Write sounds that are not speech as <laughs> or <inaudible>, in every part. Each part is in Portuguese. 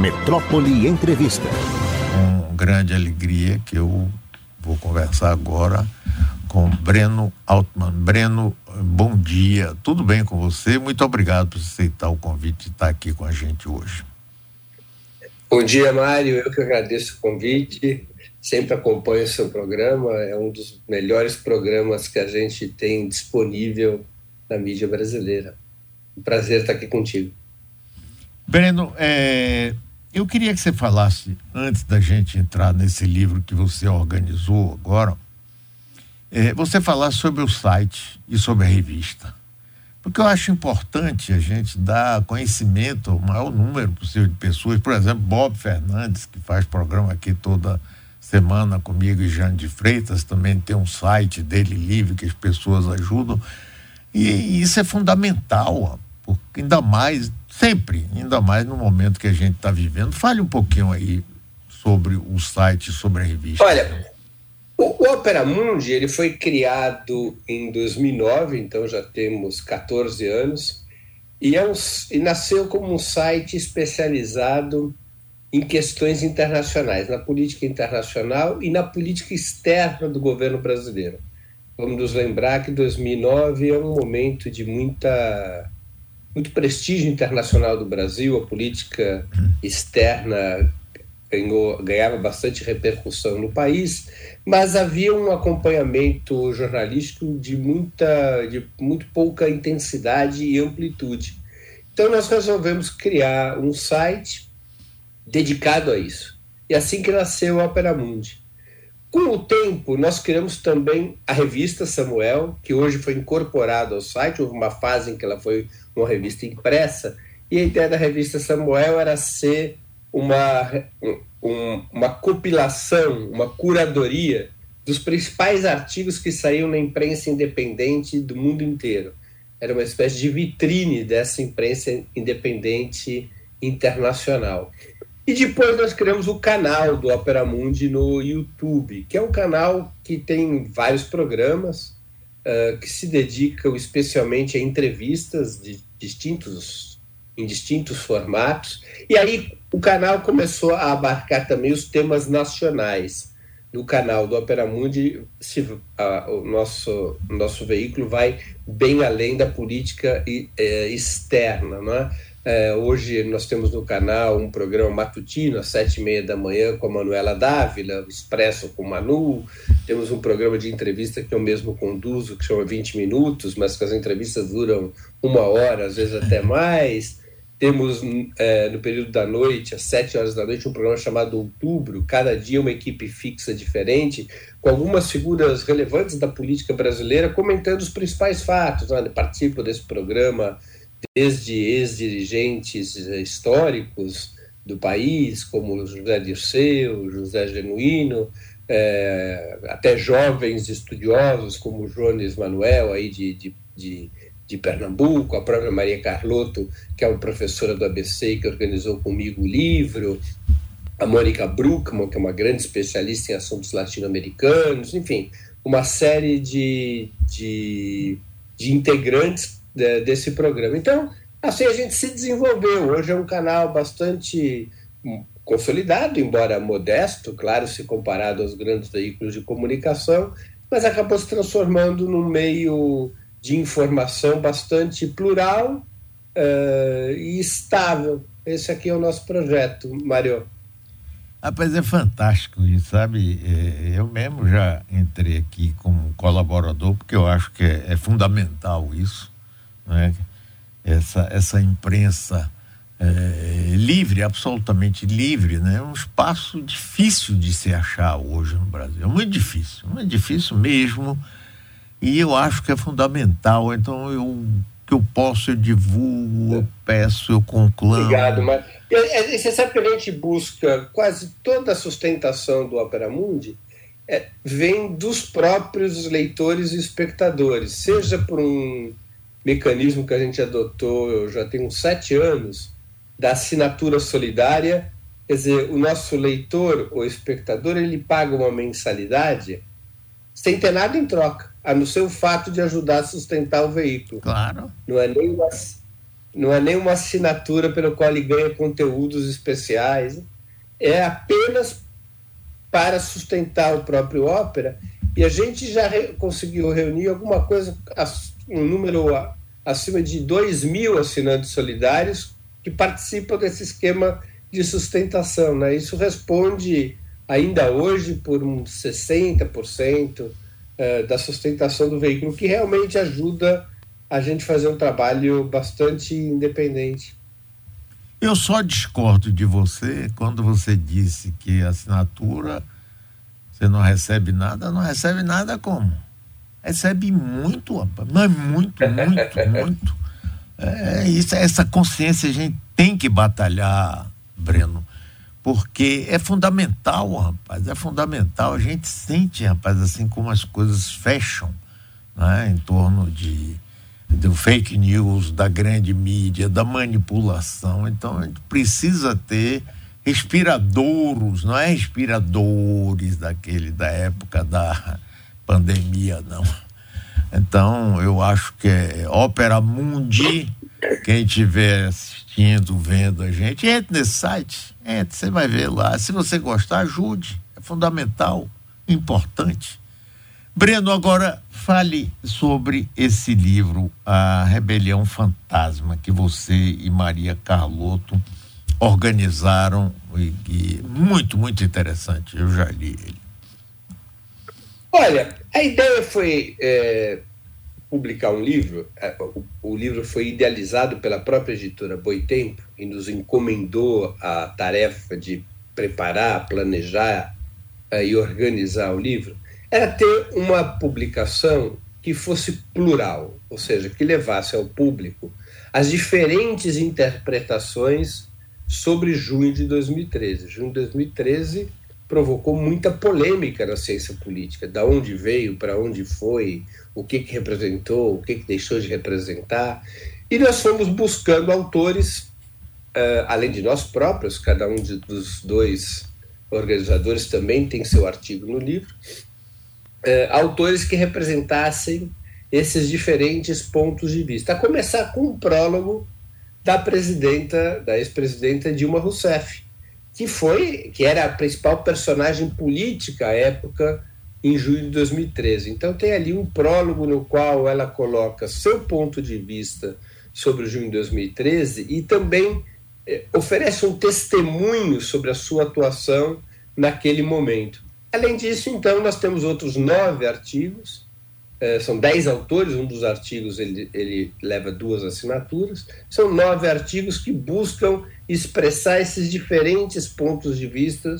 Metrópole Entrevista. Com grande alegria que eu vou conversar agora com Breno Altman. Breno, bom dia. Tudo bem com você? Muito obrigado por aceitar o convite de estar aqui com a gente hoje. Bom dia, Mário. Eu que agradeço o convite. Sempre acompanho o seu programa. É um dos melhores programas que a gente tem disponível na mídia brasileira. Um prazer estar aqui contigo. Breno, é, eu queria que você falasse, antes da gente entrar nesse livro que você organizou agora, é, você falasse sobre o site e sobre a revista. Porque eu acho importante a gente dar conhecimento ao maior número possível de pessoas. Por exemplo, Bob Fernandes, que faz programa aqui toda semana comigo, e Jane de Freitas, também tem um site dele livre que as pessoas ajudam. E, e isso é fundamental, ainda mais sempre, ainda mais no momento que a gente está vivendo. Fale um pouquinho aí sobre o site, sobre a revista. Olha, o, Opera Mundi ele foi criado em 2009, então já temos 14 anos, e, é um, e nasceu como um site especializado em questões internacionais, na política internacional e na política externa do governo brasileiro. Vamos nos lembrar que 2009 é um momento de muita muito prestígio internacional do Brasil, a política externa ganhou, ganhava bastante repercussão no país, mas havia um acompanhamento jornalístico de muita, de muito pouca intensidade e amplitude. Então nós resolvemos criar um site dedicado a isso. E assim que nasceu a Opera Mundi. Com o tempo, nós criamos também a revista Samuel, que hoje foi incorporada ao site. Houve uma fase em que ela foi uma revista impressa, e a ideia da revista Samuel era ser uma, um, uma compilação, uma curadoria dos principais artigos que saíam na imprensa independente do mundo inteiro. Era uma espécie de vitrine dessa imprensa independente internacional. E depois nós criamos o canal do Opera Mundi no YouTube, que é um canal que tem vários programas, uh, que se dedicam especialmente a entrevistas de distintos, em distintos formatos. E aí o canal começou a abarcar também os temas nacionais. No canal do Opera Mundi, se, o nosso, nosso veículo vai bem além da política e, eh, externa, não é? É, hoje nós temos no canal um programa matutino às sete e meia da manhã com a Manuela Dávila, Expresso com Manu. Temos um programa de entrevista que eu mesmo conduzo, que chama 20 Minutos, mas que as entrevistas duram uma hora, às vezes até mais. Temos é, no período da noite, às sete horas da noite, um programa chamado Outubro, cada dia uma equipe fixa diferente, com algumas figuras relevantes da política brasileira comentando os principais fatos. Né? Participo desse programa desde ex-dirigentes históricos do país, como José Dirceu, José Genuíno, é, até jovens estudiosos como Jones Manuel, aí de, de, de, de, Pernambuco, a própria Maria Carlotto, que é uma professora do ABC que organizou comigo o livro, a Mônica Bruckmann, que é uma grande especialista em assuntos latino-americanos, enfim, uma série de, de, de integrantes de, desse programa. Então, assim a gente se desenvolveu. Hoje é um canal bastante hum, consolidado, embora modesto, claro, se comparado aos grandes veículos de comunicação, mas acabou se transformando num meio de informação bastante plural uh, e estável. Esse aqui é o nosso projeto, Mário. Rapaz, é fantástico isso, sabe? É, eu mesmo já entrei aqui como colaborador, porque eu acho que é, é fundamental isso né? essa, essa imprensa é, livre, absolutamente livre, né? é um espaço difícil de se achar hoje no Brasil. É muito difícil, muito difícil mesmo. E eu acho que é fundamental. Então, eu que eu posso, eu divulgo, eu peço, eu conclamo. Obrigado, mas é, você sabe que a gente busca quase toda a sustentação do Opera Mundi é, vem dos próprios leitores e espectadores, seja por um mecanismo que a gente adotou já tem uns sete anos, da assinatura solidária. Quer dizer, o nosso leitor ou espectador ele paga uma mensalidade sem ter nada em troca, a não ser o fato de ajudar a sustentar o veículo. Claro. Não é nem uma, não é nenhuma assinatura pelo qual ele ganha conteúdos especiais, é apenas para sustentar o próprio ópera. E a gente já re conseguiu reunir alguma coisa, um número acima de 2 mil assinantes solidários que participam desse esquema de sustentação. Né? Isso responde, ainda hoje, por uns 60% eh, da sustentação do veículo, que realmente ajuda a gente fazer um trabalho bastante independente. Eu só discordo de você quando você disse que assinatura você não recebe nada, não recebe nada como? Recebe muito, mas muito, muito, <laughs> muito. É, isso, essa consciência a gente tem que batalhar, Breno, porque é fundamental, rapaz, é fundamental. A gente sente, rapaz, assim como as coisas fecham né, em torno de do fake news, da grande mídia, da manipulação. Então a gente precisa ter respiradouros, não é respiradores daquele da época da pandemia, não. Então eu acho que é Ópera Mundi, quem estiver assistindo, vendo a gente, entre nesse site, entre, você vai ver lá. Se você gostar, ajude. É fundamental, importante. Breno, agora fale sobre esse livro, A Rebelião Fantasma, que você e Maria Carlotto organizaram e, muito, muito interessante. Eu já li ele. Olha, a ideia foi é, publicar um livro. É, o, livro foi idealizado pela própria editora Boitempo e nos encomendou a tarefa de preparar, planejar é, e organizar o livro era ter uma publicação que fosse plural, ou seja, que levasse ao público as diferentes interpretações sobre junho de 2013. Junho de 2013 provocou muita polêmica na ciência política, da onde veio, para onde foi, o que, que representou, o que, que deixou de representar. E nós fomos buscando autores, uh, além de nós próprios, cada um de, dos dois organizadores também tem seu artigo no livro, é, autores que representassem esses diferentes pontos de vista. A começar com um prólogo da presidenta, da ex-presidenta Dilma Rousseff, que foi, que era a principal personagem política à época em julho de 2013. Então tem ali um prólogo no qual ela coloca seu ponto de vista sobre o junho de 2013 e também eh, oferece um testemunho sobre a sua atuação naquele momento. Além disso, então, nós temos outros nove artigos, são dez autores, um dos artigos ele, ele leva duas assinaturas, são nove artigos que buscam expressar esses diferentes pontos de vista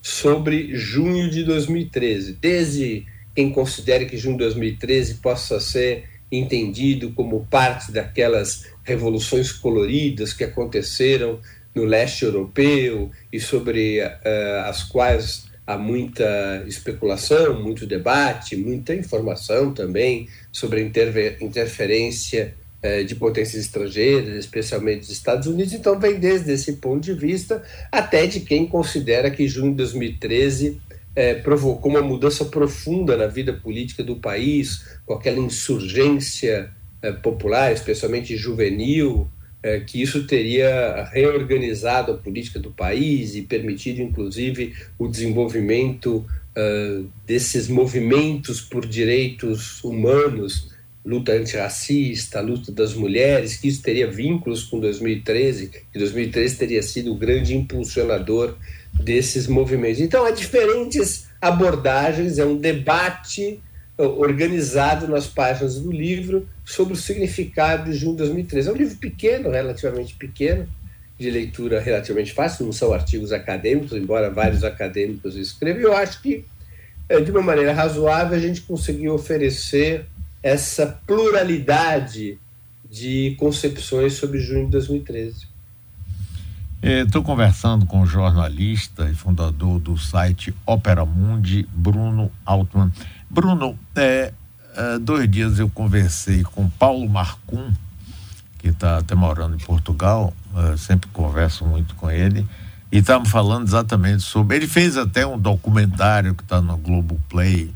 sobre junho de 2013, desde quem considere que junho de 2013 possa ser entendido como parte daquelas revoluções coloridas que aconteceram no leste europeu e sobre uh, as quais há muita especulação, muito debate, muita informação também sobre a interferência eh, de potências estrangeiras, especialmente dos Estados Unidos. Então, vem desde esse ponto de vista até de quem considera que junho de 2013 eh, provocou uma mudança profunda na vida política do país, com aquela insurgência eh, popular, especialmente juvenil, é, que isso teria reorganizado a política do país e permitido, inclusive, o desenvolvimento uh, desses movimentos por direitos humanos, luta antirracista, luta das mulheres, que isso teria vínculos com 2013, que 2013 teria sido o grande impulsionador desses movimentos. Então, há diferentes abordagens, é um debate organizado nas páginas do livro sobre o significado de junho de 2013. É um livro pequeno, relativamente pequeno, de leitura relativamente fácil, não são artigos acadêmicos, embora vários acadêmicos escrevam. Eu acho que, eh, de uma maneira razoável, a gente conseguiu oferecer essa pluralidade de concepções sobre junho de 2013. Estou conversando com o jornalista e fundador do site Opera Mundi, Bruno Altman. Bruno, é, é, dois dias eu conversei com Paulo Marcum, que está até morando em Portugal, é, sempre converso muito com ele, e estávamos falando exatamente sobre. Ele fez até um documentário que está no Globo Play,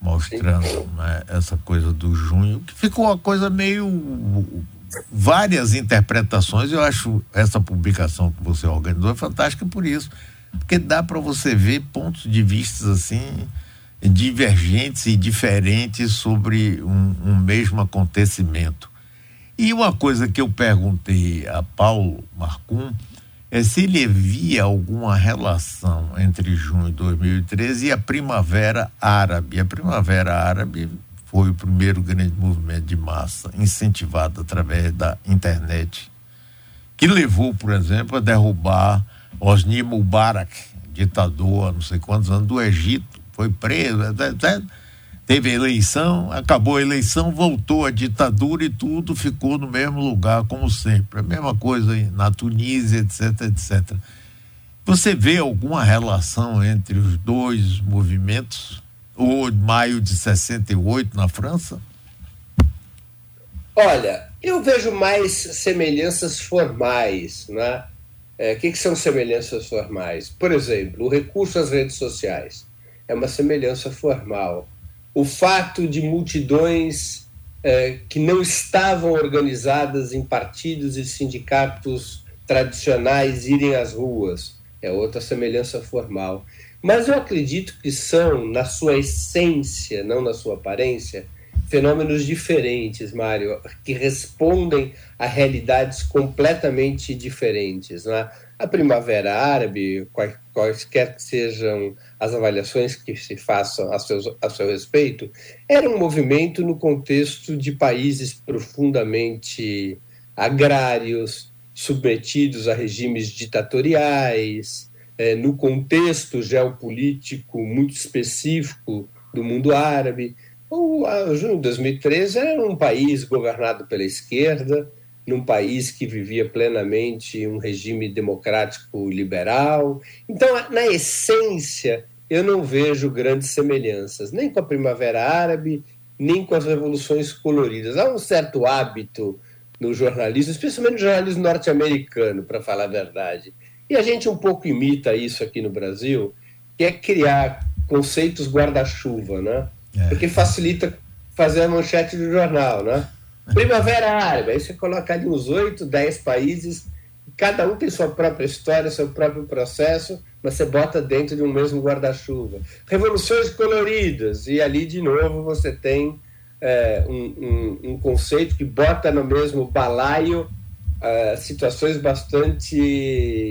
mostrando né, essa coisa do junho, que ficou uma coisa meio várias interpretações. Eu acho essa publicação que você organizou fantástica por isso, porque dá para você ver pontos de vista assim divergentes e diferentes sobre um, um mesmo acontecimento. E uma coisa que eu perguntei a Paulo Marcum é se ele via alguma relação entre junho de 2013 e a Primavera Árabe. A Primavera Árabe foi o primeiro grande movimento de massa incentivado através da internet, que levou, por exemplo, a derrubar Osni Mubarak, ditador há não sei quantos anos do Egito, foi preso, teve eleição, acabou a eleição, voltou a ditadura e tudo ficou no mesmo lugar, como sempre. A mesma coisa na Tunísia, etc, etc. Você vê alguma relação entre os dois movimentos? Ou maio de 68 na França? Olha, eu vejo mais semelhanças formais, né? É, o que, que são semelhanças formais? Por exemplo, o recurso às redes sociais é uma semelhança formal o fato de multidões é, que não estavam organizadas em partidos e sindicatos tradicionais irem às ruas é outra semelhança formal. Mas eu acredito que são, na sua essência, não na sua aparência, fenômenos diferentes, Mário, que respondem a realidades completamente diferentes. Né? A Primavera Árabe, quaisquer que sejam as avaliações que se façam a seu, a seu respeito, era um movimento no contexto de países profundamente agrários, submetidos a regimes ditatoriais, é, no contexto geopolítico muito específico do mundo árabe. O, a, junho de 2013 era um país governado pela esquerda, num país que vivia plenamente um regime democrático liberal. Então, na essência, eu não vejo grandes semelhanças, nem com a Primavera Árabe, nem com as revoluções coloridas. Há um certo hábito no jornalismo, especialmente no jornalismo norte-americano, para falar a verdade. E a gente um pouco imita isso aqui no Brasil, que é criar conceitos guarda-chuva, né? É. Porque facilita fazer a manchete do jornal, né? Primavera Árabe, aí você coloca ali uns oito, dez países, cada um tem sua própria história, seu próprio processo, mas você bota dentro de um mesmo guarda-chuva. Revoluções coloridas, e ali de novo você tem é, um, um, um, conceito que bota no mesmo balaio é, situações bastante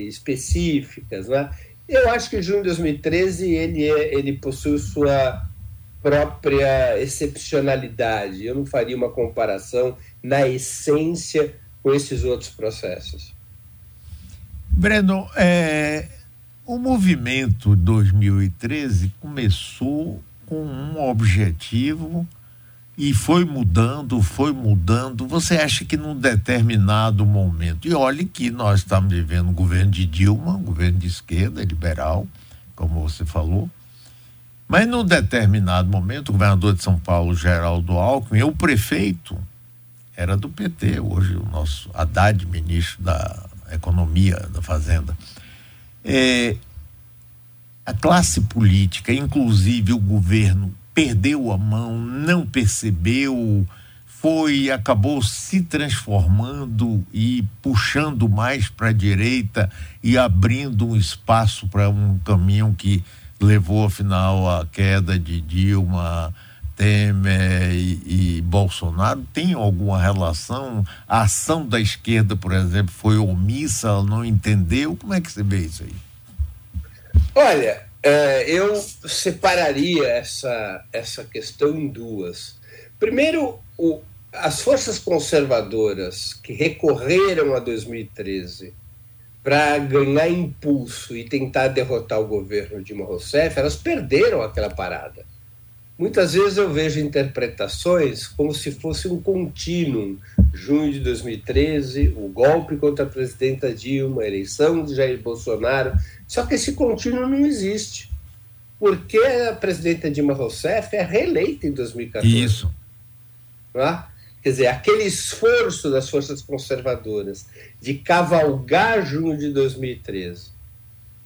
específicas. Né? Eu acho que junho de 2013 ele, é, ele possui sua própria excepcionalidade. Eu não faria uma comparação na essência com esses outros processos. Breno, é, o movimento 2013 começou com um objetivo e foi mudando, foi mudando. Você acha que num determinado momento, e olhe que nós estamos vivendo um governo de Dilma, um governo de esquerda, liberal, como você falou, mas num determinado momento, o governador de São Paulo, Geraldo Alckmin, o prefeito era do PT, hoje o nosso Haddad, ministro da Economia, da Fazenda. É, a classe política, inclusive o governo, perdeu a mão, não percebeu, foi, acabou se transformando e puxando mais para a direita e abrindo um espaço para um caminho que levou afinal à queda de Dilma, Temer e, e, Bolsonaro tem alguma relação? A ação da esquerda, por exemplo, foi omissa, ela não entendeu? Como é que você vê isso aí? Olha, é, eu separaria essa, essa questão em duas. Primeiro, o, as forças conservadoras que recorreram a 2013 para ganhar impulso e tentar derrotar o governo de Rousseff, elas perderam aquela parada. Muitas vezes eu vejo interpretações como se fosse um contínuo. Junho de 2013, o golpe contra a presidenta Dilma, a eleição de Jair Bolsonaro. Só que esse contínuo não existe. Porque a presidenta Dilma Rousseff é reeleita em 2014. Isso. Não é? Quer dizer, aquele esforço das forças conservadoras de cavalgar junho de 2013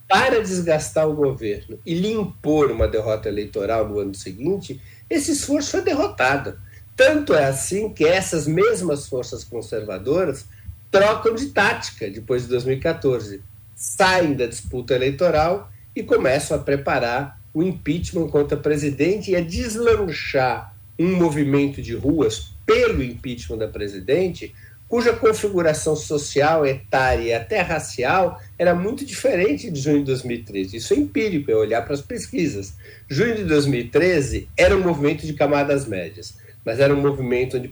para desgastar o governo e lhe impor uma derrota eleitoral no ano seguinte, esse esforço foi derrotado. Tanto é assim que essas mesmas forças conservadoras trocam de tática depois de 2014. Saem da disputa eleitoral e começam a preparar o impeachment contra o presidente e a deslanchar um movimento de ruas pelo impeachment da presidente, cuja configuração social, etária e até racial era muito diferente de junho de 2013. Isso é empírico, é olhar para as pesquisas. Junho de 2013 era um movimento de camadas médias, mas era um movimento onde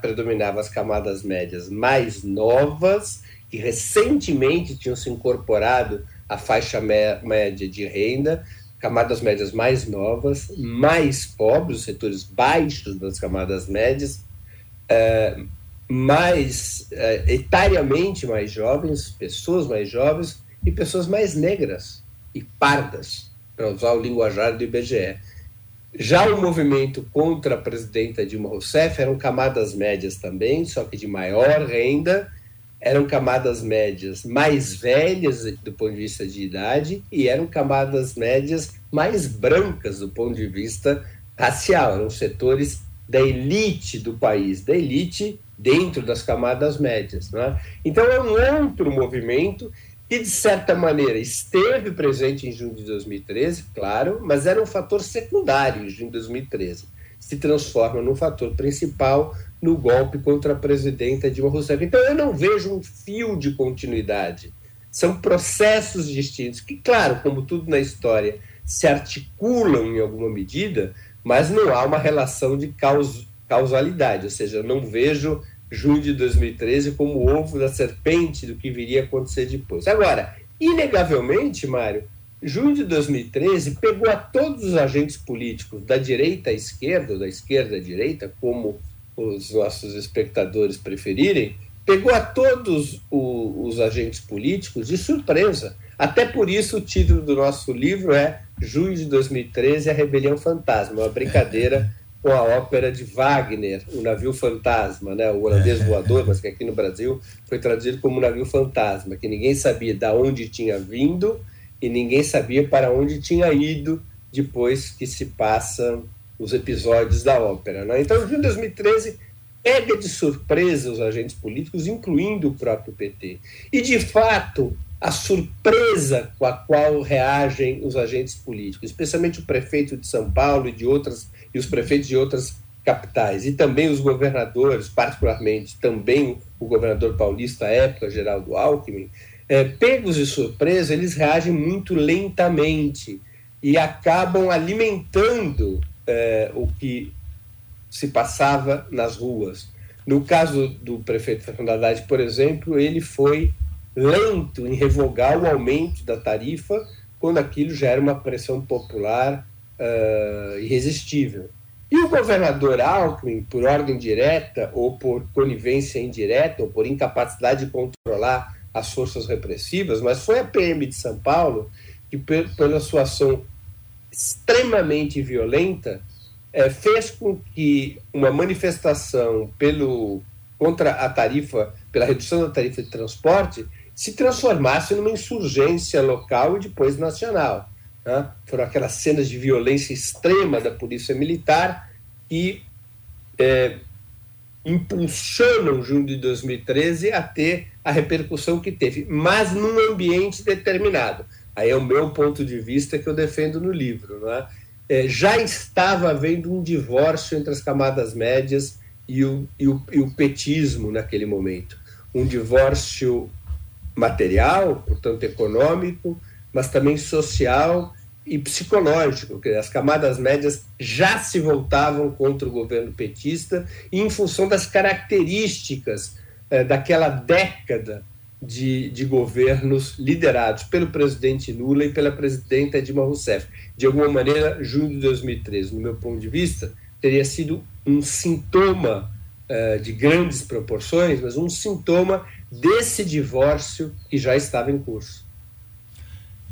predominavam as camadas médias mais novas, que recentemente tinham se incorporado à faixa média de renda, camadas médias mais novas, mais pobres, setores baixos das camadas médias, é, mais é, etariamente mais jovens, pessoas mais jovens e pessoas mais negras e pardas, para usar o linguajar do IBGE. Já o movimento contra a presidenta Dilma Rousseff eram camadas médias também, só que de maior renda, eram camadas médias mais velhas do ponto de vista de idade e eram camadas médias mais brancas do ponto de vista racial, eram setores da elite do país, da elite dentro das camadas médias. Né? Então é um outro movimento que, de certa maneira, esteve presente em junho de 2013, claro, mas era um fator secundário em junho de 2013. Se transforma num fator principal no golpe contra a presidenta Dilma Rousseff. Então eu não vejo um fio de continuidade. São processos distintos que, claro, como tudo na história, se articulam em alguma medida, mas não há uma relação de caus causalidade, ou seja, eu não vejo junho de 2013 como o ovo da serpente do que viria a acontecer depois. Agora, inegavelmente, Mário, junho de 2013 pegou a todos os agentes políticos, da direita à esquerda, da esquerda à direita, como os nossos espectadores preferirem, pegou a todos o, os agentes políticos de surpresa. Até por isso o título do nosso livro é Junho de 2013, a Rebelião Fantasma, uma brincadeira <laughs> com a ópera de Wagner, O Navio Fantasma, né? o holandês é. voador, mas que aqui no Brasil foi traduzido como Navio Fantasma, que ninguém sabia de onde tinha vindo e ninguém sabia para onde tinha ido depois que se passam os episódios da ópera. Né? Então, em 2013, pega de surpresa os agentes políticos, incluindo o próprio PT. E, de fato, a surpresa com a qual reagem os agentes políticos, especialmente o prefeito de São Paulo e de outras e os prefeitos de outras capitais e também os governadores, particularmente também o governador paulista à época, Geraldo Alckmin, é, pegos de surpresa, eles reagem muito lentamente e acabam alimentando é, o que se passava nas ruas. No caso do prefeito Fernando Haddad, por exemplo, ele foi lento em revogar o aumento da tarifa quando aquilo já era uma pressão popular uh, irresistível. E o governador Alckmin, por ordem direta ou por conivência indireta ou por incapacidade de controlar as forças repressivas, mas foi a PM de São Paulo que, pela sua ação extremamente violenta, é, fez com que uma manifestação pelo contra a tarifa, pela redução da tarifa de transporte, se transformasse numa insurgência local e depois nacional. Né? Foram aquelas cenas de violência extrema da polícia militar que é, impulsionam junho de 2013 a ter a repercussão que teve, mas num ambiente determinado. Aí é o meu ponto de vista que eu defendo no livro. Né? É, já estava havendo um divórcio entre as camadas médias e o, e o, e o petismo naquele momento. Um divórcio material, portanto econômico, mas também social e psicológico, as camadas médias já se voltavam contra o governo petista e em função das características eh, daquela década de, de, governos liderados pelo presidente Lula e pela presidenta Dilma Rousseff. De alguma maneira, junho de 2013, no meu ponto de vista, teria sido um sintoma eh, de grandes proporções, mas um sintoma desse divórcio que já estava em curso.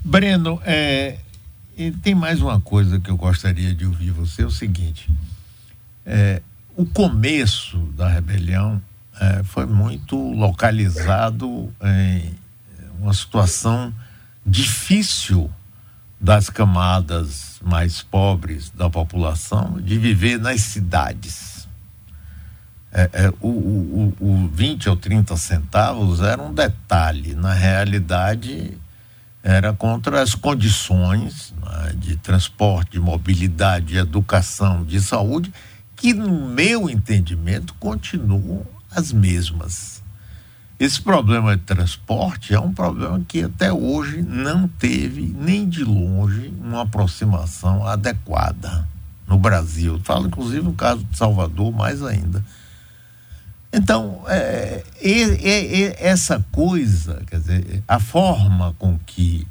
Breno, é, tem mais uma coisa que eu gostaria de ouvir você, é o seguinte, é, o começo da rebelião é, foi muito localizado em uma situação difícil das camadas mais pobres da população de viver nas cidades. é, é, o, o, o 20 ou 30 centavos era um detalhe. Na realidade, era contra as condições né, de transporte, de mobilidade, de educação, de saúde, que, no meu entendimento, continuam as mesmas. Esse problema de transporte é um problema que até hoje não teve, nem de longe, uma aproximação adequada no Brasil. Falo, inclusive, no caso de Salvador, mais ainda. Então, é, é, é, essa coisa, quer dizer, a forma com que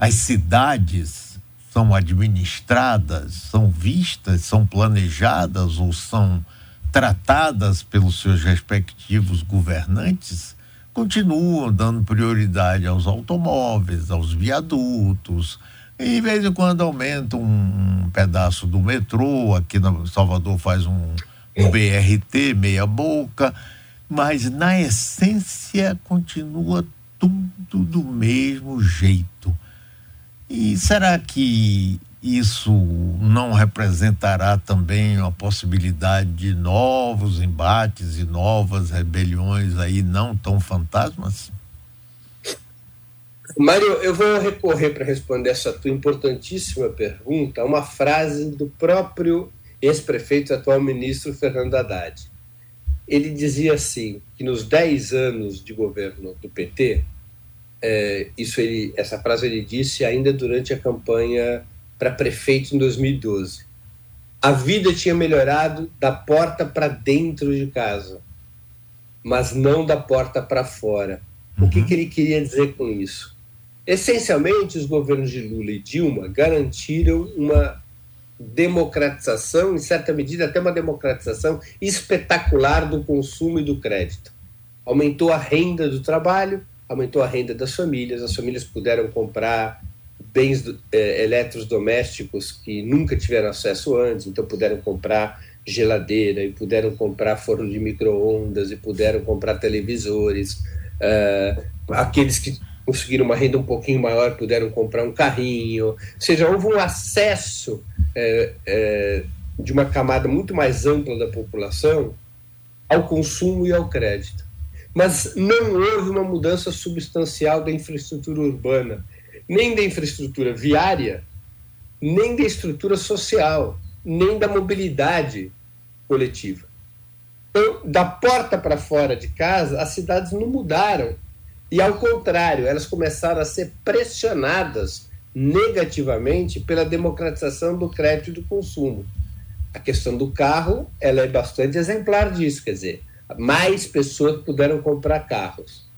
as cidades são administradas, são vistas, são planejadas ou são tratadas pelos seus respectivos governantes, continuam dando prioridade aos automóveis, aos viadutos, e de vez em quando aumenta um, um pedaço do metrô, aqui no Salvador faz um o BRT, meia boca, mas na essência continua tudo do mesmo jeito. E será que isso não representará também uma possibilidade de novos embates e novas rebeliões aí não tão fantasmas? Mário, eu vou recorrer para responder essa tua importantíssima pergunta a uma frase do próprio ex-prefeito atual ministro Fernando Haddad. Ele dizia assim, que nos 10 anos de governo do PT, é, isso ele, essa frase ele disse ainda durante a campanha para prefeito em 2012. A vida tinha melhorado da porta para dentro de casa, mas não da porta para fora. O que, uhum. que ele queria dizer com isso? Essencialmente, os governos de Lula e Dilma garantiram uma democratização, em certa medida até uma democratização espetacular do consumo e do crédito. Aumentou a renda do trabalho, aumentou a renda das famílias, as famílias puderam comprar bens eh, eletrodomésticos que nunca tiveram acesso antes, então puderam comprar geladeira e puderam comprar forno de micro-ondas e puderam comprar televisores. Uh, aqueles que conseguiram uma renda um pouquinho maior puderam comprar um carrinho. Ou seja, houve um acesso é, é, de uma camada muito mais ampla da população ao consumo e ao crédito. Mas não houve uma mudança substancial da infraestrutura urbana, nem da infraestrutura viária, nem da estrutura social, nem da mobilidade coletiva. Então, da porta para fora de casa, as cidades não mudaram. E, ao contrário, elas começaram a ser pressionadas negativamente pela democratização do crédito e do consumo. A questão do carro ela é bastante exemplar disso, quer dizer, mais pessoas puderam comprar carros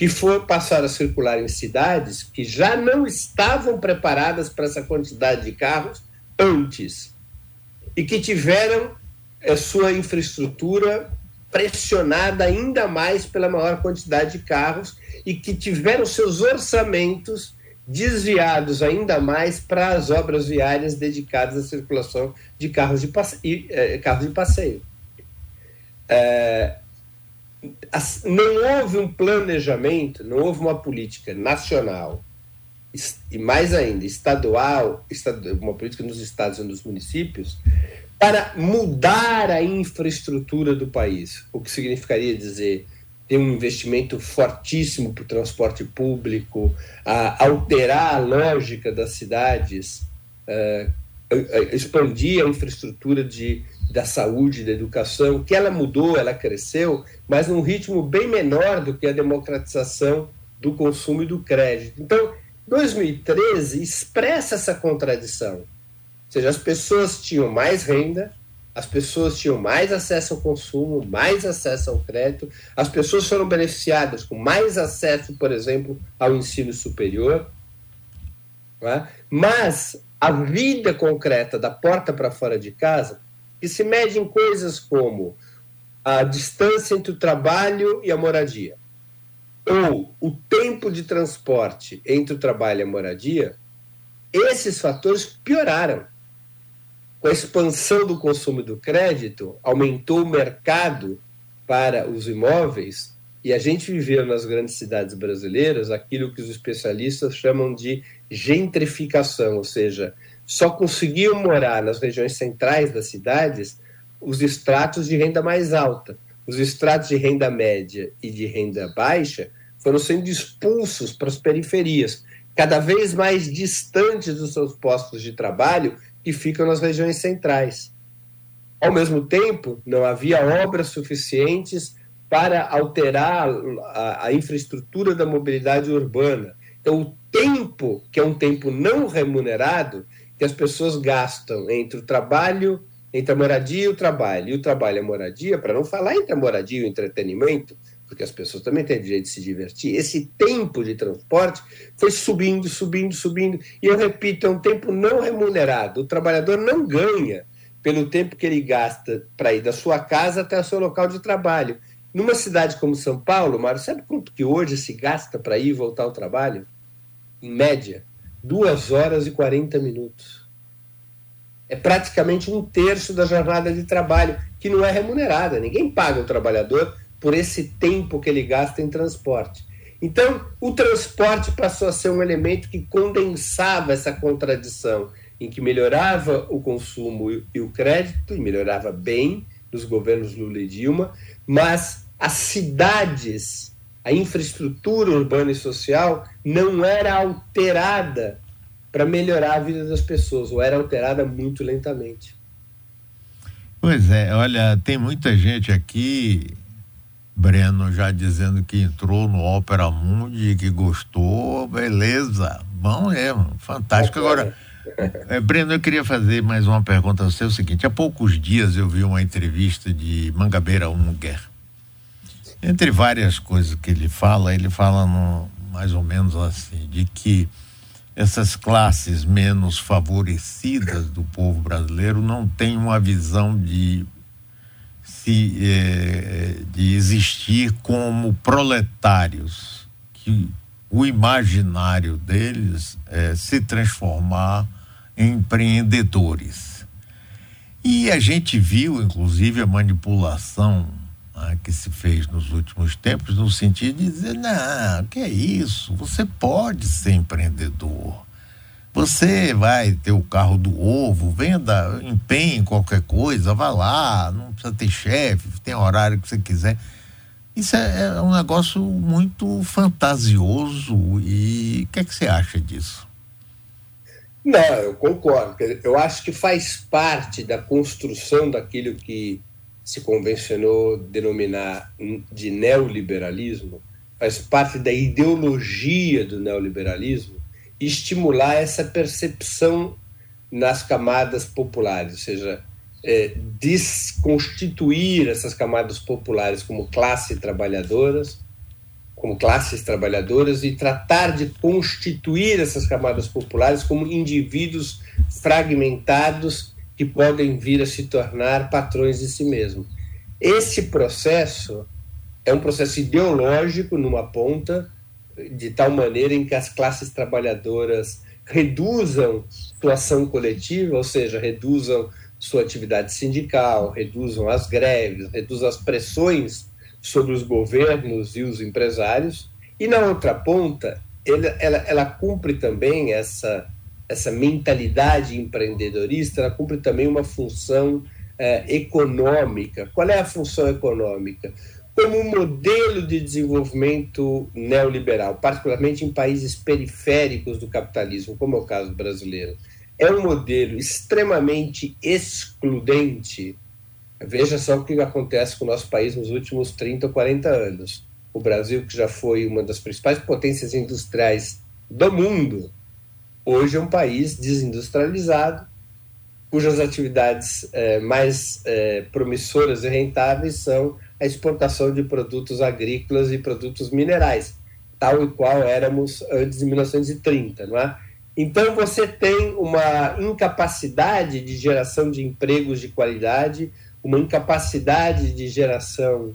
que for passar a circular em cidades que já não estavam preparadas para essa quantidade de carros antes e que tiveram a sua infraestrutura pressionada ainda mais pela maior quantidade de carros e que tiveram seus orçamentos desviados ainda mais para as obras viárias dedicadas à circulação de carros de, eh, carros de passeio. É, não houve um planejamento, não houve uma política nacional e mais ainda estadual, uma política nos estados e nos municípios para mudar a infraestrutura do país, o que significaria dizer ter um investimento fortíssimo para o transporte público, a alterar a lógica das cidades, uh, expandir a infraestrutura de, da saúde, da educação, que ela mudou, ela cresceu, mas num ritmo bem menor do que a democratização do consumo e do crédito. Então, 2013 expressa essa contradição. Ou seja, as pessoas tinham mais renda, as pessoas tinham mais acesso ao consumo, mais acesso ao crédito, as pessoas foram beneficiadas com mais acesso, por exemplo, ao ensino superior. É? Mas a vida concreta da porta para fora de casa, que se mede em coisas como a distância entre o trabalho e a moradia, ou o tempo de transporte entre o trabalho e a moradia, esses fatores pioraram. Com a expansão do consumo do crédito, aumentou o mercado para os imóveis e a gente viveu nas grandes cidades brasileiras aquilo que os especialistas chamam de gentrificação, ou seja, só conseguiam morar nas regiões centrais das cidades os estratos de renda mais alta. Os estratos de renda média e de renda baixa foram sendo expulsos para as periferias, cada vez mais distantes dos seus postos de trabalho que ficam nas regiões centrais. Ao mesmo tempo, não havia obras suficientes para alterar a, a infraestrutura da mobilidade urbana. Então, o tempo, que é um tempo não remunerado, que as pessoas gastam entre o trabalho, entre a moradia e o trabalho, e o trabalho e a moradia, para não falar entre a moradia e o entretenimento, porque as pessoas também têm direito de se divertir, esse tempo de transporte foi subindo, subindo, subindo. E eu repito, é um tempo não remunerado. O trabalhador não ganha pelo tempo que ele gasta para ir da sua casa até o seu local de trabalho. Numa cidade como São Paulo, Mário, sabe quanto que hoje se gasta para ir e voltar ao trabalho? Em média, duas horas e 40 minutos. É praticamente um terço da jornada de trabalho, que não é remunerada. Ninguém paga o trabalhador por esse tempo que ele gasta em transporte. Então, o transporte passou a ser um elemento que condensava essa contradição, em que melhorava o consumo e o crédito, e melhorava bem nos governos Lula e Dilma, mas as cidades, a infraestrutura urbana e social não era alterada para melhorar a vida das pessoas, ou era alterada muito lentamente. Pois é, olha, tem muita gente aqui, Breno, já dizendo que entrou no Ópera Mundi, que gostou, beleza, bom mesmo, fantástico. Agora, é, Breno, eu queria fazer mais uma pergunta a você, é o seguinte, há poucos dias eu vi uma entrevista de Mangabeira Unger, entre várias coisas que ele fala, ele fala no, mais ou menos assim, de que essas classes menos favorecidas do povo brasileiro não têm uma visão de se eh, de existir como proletários que o imaginário deles é se transformar em empreendedores. E a gente viu inclusive a manipulação né, que se fez nos últimos tempos, no sentido de dizer: não, que é isso? Você pode ser empreendedor. Você vai ter o carro do ovo, venda, empenhe em qualquer coisa, vá lá, não precisa ter chefe, tem horário que você quiser. Isso é, é um negócio muito fantasioso e o que, é que você acha disso? Não, eu concordo. Eu acho que faz parte da construção daquilo que se convencionou denominar de neoliberalismo, faz parte da ideologia do neoliberalismo, estimular essa percepção nas camadas populares, ou seja, é, desconstituir essas camadas populares como classe trabalhadoras, como classes trabalhadoras e tratar de constituir essas camadas populares como indivíduos fragmentados que podem vir a se tornar patrões de si mesmo. Esse processo é um processo ideológico numa ponta, de tal maneira em que as classes trabalhadoras reduzam sua ação coletiva, ou seja, reduzam sua atividade sindical, reduzam as greves, reduzam as pressões sobre os governos e os empresários, e na outra ponta, ela, ela, ela cumpre também essa essa mentalidade empreendedorista, ela cumpre também uma função é, econômica. Qual é a função econômica? Como um modelo de desenvolvimento neoliberal, particularmente em países periféricos do capitalismo, como é o caso brasileiro, é um modelo extremamente excludente. Veja só o que acontece com o nosso país nos últimos 30 ou 40 anos. O Brasil, que já foi uma das principais potências industriais do mundo, hoje é um país desindustrializado, cujas atividades é, mais é, promissoras e rentáveis são a exportação de produtos agrícolas e produtos minerais, tal e qual éramos antes de 1930, não é? Então você tem uma incapacidade de geração de empregos de qualidade, uma incapacidade de geração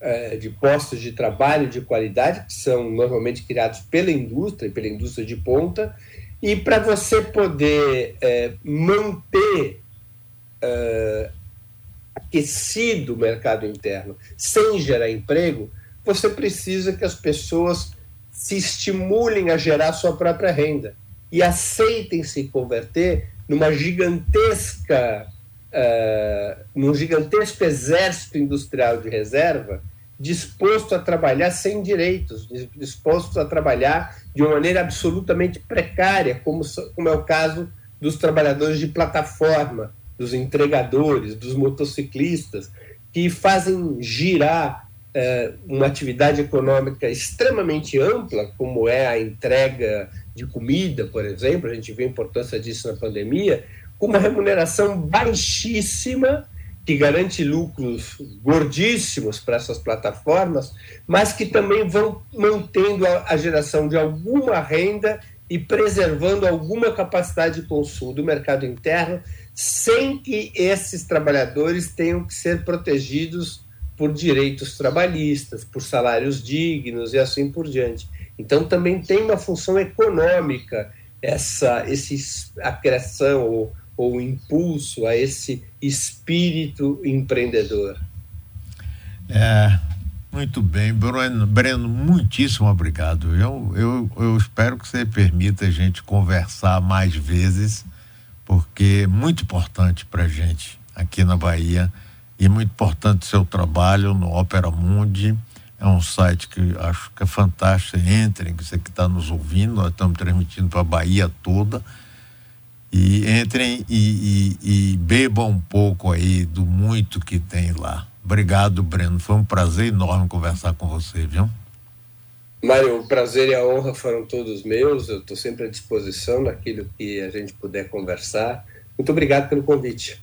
é, de postos de trabalho de qualidade, que são normalmente criados pela indústria, pela indústria de ponta, e para você poder é, manter é, aquecido o mercado interno sem gerar emprego, você precisa que as pessoas se estimulem a gerar sua própria renda e aceitem se converter numa gigantesca uh, num gigantesco exército industrial de reserva disposto a trabalhar sem direitos, disposto a trabalhar de uma maneira absolutamente precária, como, como é o caso dos trabalhadores de plataforma, dos entregadores, dos motociclistas, que fazem girar eh, uma atividade econômica extremamente ampla, como é a entrega de comida, por exemplo, a gente vê a importância disso na pandemia, com uma remuneração baixíssima que garante lucros gordíssimos para essas plataformas, mas que também vão mantendo a, geração de alguma renda e preservando alguma capacidade de consumo do mercado interno, sem que esses trabalhadores tenham que ser protegidos por direitos trabalhistas, por salários dignos e assim por diante. Então também tem uma função econômica essa esse a criação ou ou impulso a esse espírito empreendedor. É, muito bem, Breno, Breno muitíssimo obrigado. Eu, eu, eu espero que você permita a gente conversar mais vezes, porque é muito importante para a gente aqui na Bahia e muito importante seu trabalho no Opera Mundi. É um site que acho que é fantástico. Entrem, você que está nos ouvindo, nós estamos transmitindo para a Bahia toda e entrem e, e, e, bebam um pouco aí do muito que tem lá. Obrigado, Breno. Foi um prazer enorme conversar com você, viu? Mário, o prazer e a honra foram todos meus. Eu estou sempre à disposição naquilo que a gente puder conversar. Muito obrigado pelo convite.